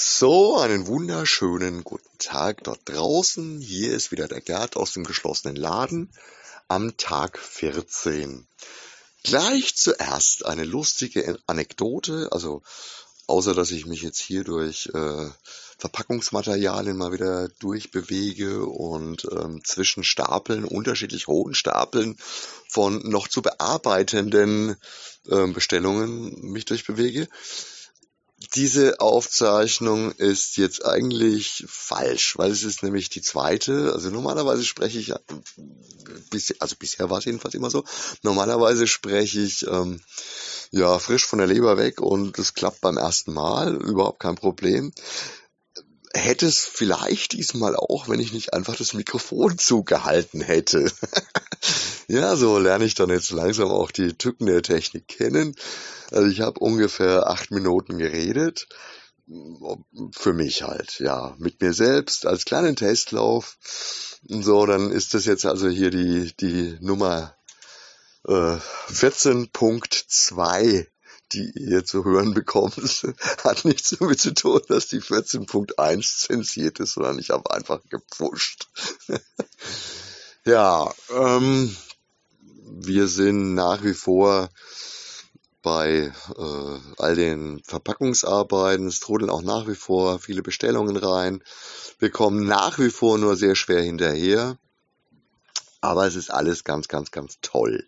So, einen wunderschönen guten Tag dort draußen. Hier ist wieder der Gerd aus dem geschlossenen Laden am Tag 14. Gleich zuerst eine lustige Anekdote, also außer dass ich mich jetzt hier durch äh, Verpackungsmaterialien mal wieder durchbewege und ähm, zwischen Stapeln, unterschiedlich hohen Stapeln von noch zu bearbeitenden äh, Bestellungen mich durchbewege diese Aufzeichnung ist jetzt eigentlich falsch, weil es ist nämlich die zweite. Also normalerweise spreche ich, also bisher war es jedenfalls immer so, normalerweise spreche ich ähm, ja frisch von der Leber weg und es klappt beim ersten Mal, überhaupt kein Problem hätte es vielleicht diesmal auch, wenn ich nicht einfach das Mikrofon zugehalten hätte. Ja, so lerne ich dann jetzt langsam auch die Tücken der Technik kennen. Also ich habe ungefähr acht Minuten geredet. Für mich halt, ja, mit mir selbst als kleinen Testlauf. So, dann ist das jetzt also hier die, die Nummer äh, 14.2 die ihr zu hören bekommt, hat nichts damit zu tun, dass die 14.1 zensiert ist, sondern ich habe einfach gepfuscht. ja, ähm, wir sind nach wie vor bei äh, all den Verpackungsarbeiten. Es trudeln auch nach wie vor viele Bestellungen rein. Wir kommen nach wie vor nur sehr schwer hinterher. Aber es ist alles ganz, ganz, ganz toll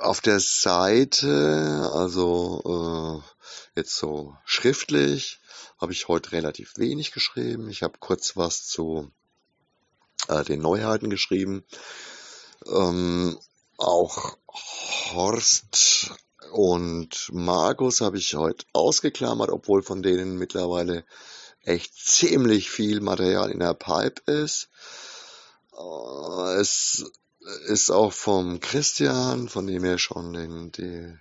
auf der Seite, also äh, jetzt so schriftlich, habe ich heute relativ wenig geschrieben. Ich habe kurz was zu äh, den Neuheiten geschrieben. Ähm, auch Horst und Markus habe ich heute ausgeklammert, obwohl von denen mittlerweile echt ziemlich viel Material in der Pipe ist. Äh, es ist auch vom Christian, von dem er schon den, die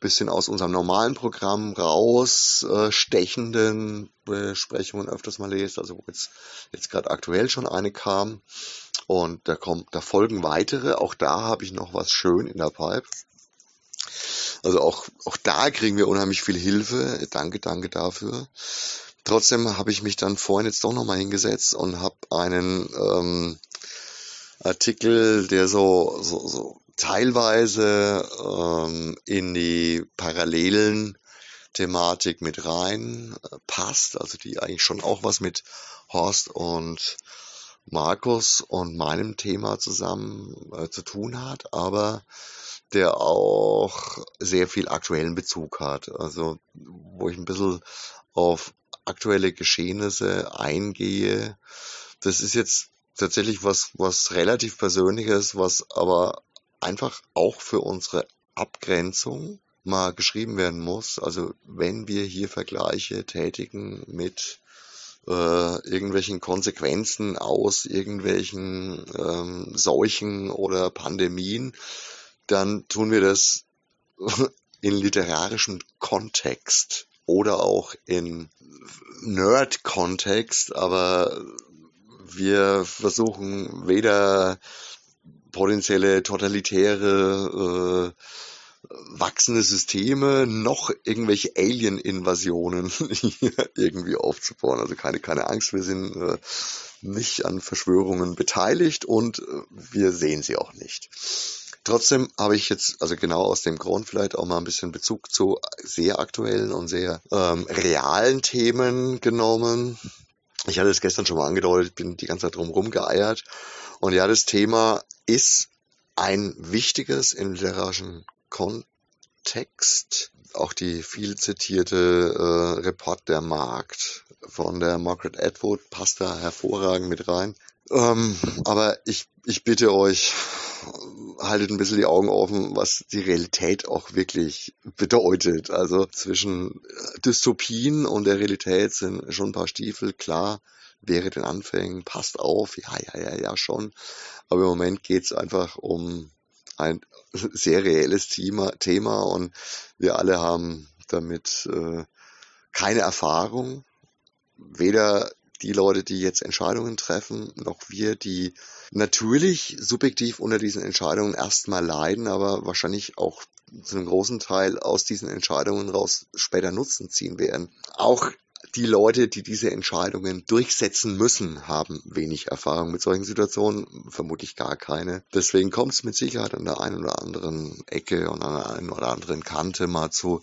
bisschen aus unserem normalen Programm rausstechenden äh, Besprechungen öfters mal lest, also wo jetzt, jetzt gerade aktuell schon eine kam. Und da kommt, da folgen weitere. Auch da habe ich noch was schön in der Pipe. Also auch, auch da kriegen wir unheimlich viel Hilfe. Danke, danke dafür. Trotzdem habe ich mich dann vorhin jetzt doch nochmal hingesetzt und habe einen ähm, Artikel, der so, so, so teilweise ähm, in die parallelen Thematik mit rein äh, passt, also die eigentlich schon auch was mit Horst und Markus und meinem Thema zusammen äh, zu tun hat, aber der auch sehr viel aktuellen Bezug hat. Also wo ich ein bisschen auf aktuelle Geschehnisse eingehe. Das ist jetzt tatsächlich was, was relativ Persönliches, was aber einfach auch für unsere Abgrenzung mal geschrieben werden muss. Also wenn wir hier Vergleiche tätigen mit äh, irgendwelchen Konsequenzen aus irgendwelchen ähm, Seuchen oder Pandemien, dann tun wir das in literarischem Kontext oder auch in Nerd-Kontext, aber wir versuchen weder potenzielle totalitäre äh, wachsende Systeme noch irgendwelche Alien-Invasionen irgendwie aufzubauen. Also keine, keine Angst, wir sind äh, nicht an Verschwörungen beteiligt und äh, wir sehen sie auch nicht. Trotzdem habe ich jetzt, also genau aus dem Grund vielleicht auch mal ein bisschen Bezug zu sehr aktuellen und sehr ähm, realen Themen genommen. Ich hatte es gestern schon mal angedeutet, bin die ganze Zeit drum rumgeeiert. Und ja, das Thema ist ein wichtiges im literarischen Kontext. Auch die viel zitierte äh, Report der Markt von der Margaret Atwood passt da hervorragend mit rein. Ähm, aber ich, ich bitte euch, haltet ein bisschen die Augen offen, was die Realität auch wirklich bedeutet. Also zwischen Dystopien und der Realität sind schon ein paar Stiefel, klar, wäre den Anfängen, passt auf, ja, ja, ja, ja, schon. Aber im Moment geht's einfach um ein sehr reelles Thema, Thema und wir alle haben damit äh, keine Erfahrung, weder die Leute, die jetzt Entscheidungen treffen, noch wir, die natürlich subjektiv unter diesen Entscheidungen erstmal leiden, aber wahrscheinlich auch zu einem großen Teil aus diesen Entscheidungen raus später Nutzen ziehen werden. Auch die Leute, die diese Entscheidungen durchsetzen müssen, haben wenig Erfahrung mit solchen Situationen, vermutlich gar keine. Deswegen kommt es mit Sicherheit an der einen oder anderen Ecke und an der einen oder anderen Kante mal zu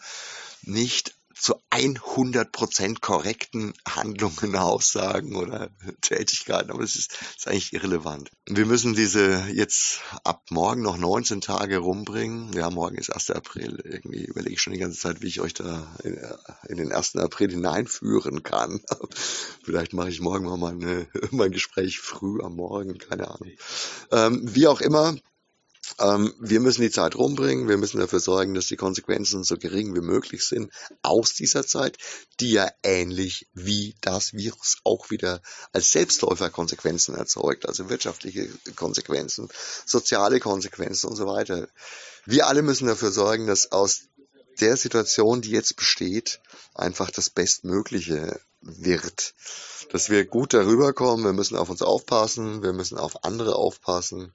nicht zu 100% korrekten Handlungen, Aussagen oder Tätigkeiten, aber es ist, ist, eigentlich irrelevant. Wir müssen diese jetzt ab morgen noch 19 Tage rumbringen. Ja, morgen ist 1. April. Irgendwie überlege ich schon die ganze Zeit, wie ich euch da in, in den 1. April hineinführen kann. Vielleicht mache ich morgen mal meine, mein Gespräch früh am Morgen, keine Ahnung. Ähm, wie auch immer, wir müssen die Zeit rumbringen, wir müssen dafür sorgen, dass die Konsequenzen so gering wie möglich sind aus dieser Zeit, die ja ähnlich wie das Virus auch wieder als Selbstläufer Konsequenzen erzeugt, also wirtschaftliche Konsequenzen, soziale Konsequenzen und so weiter. Wir alle müssen dafür sorgen, dass aus der Situation, die jetzt besteht, einfach das Bestmögliche wird. Dass wir gut darüber kommen, wir müssen auf uns aufpassen, wir müssen auf andere aufpassen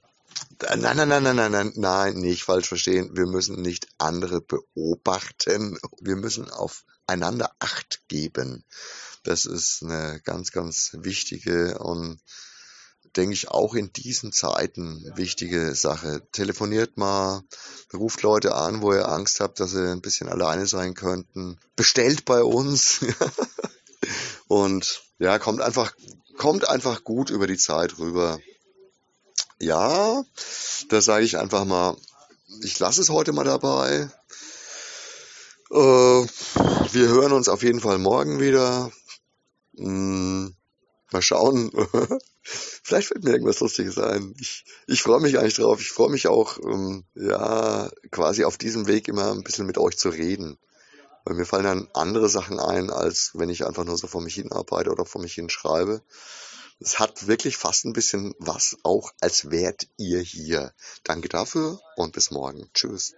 Nein, nein, nein, nein, nein, nein, nein, nicht falsch verstehen. Wir müssen nicht andere beobachten. Wir müssen aufeinander Acht geben. Das ist eine ganz, ganz wichtige und denke ich auch in diesen Zeiten wichtige Sache. Telefoniert mal, ruft Leute an, wo ihr Angst habt, dass sie ein bisschen alleine sein könnten. Bestellt bei uns. und ja, kommt einfach, kommt einfach gut über die Zeit rüber ja, da sage ich einfach mal, ich lasse es heute mal dabei. Äh, wir hören uns auf jeden Fall morgen wieder. Hm, mal schauen. Vielleicht fällt mir irgendwas Lustiges ein. Ich, ich freue mich eigentlich drauf. Ich freue mich auch, ähm, ja, quasi auf diesem Weg immer ein bisschen mit euch zu reden. Weil mir fallen dann andere Sachen ein, als wenn ich einfach nur so vor mich hin arbeite oder vor mich hin schreibe. Es hat wirklich fast ein bisschen was, auch als wärt ihr hier. Danke dafür und bis morgen. Tschüss.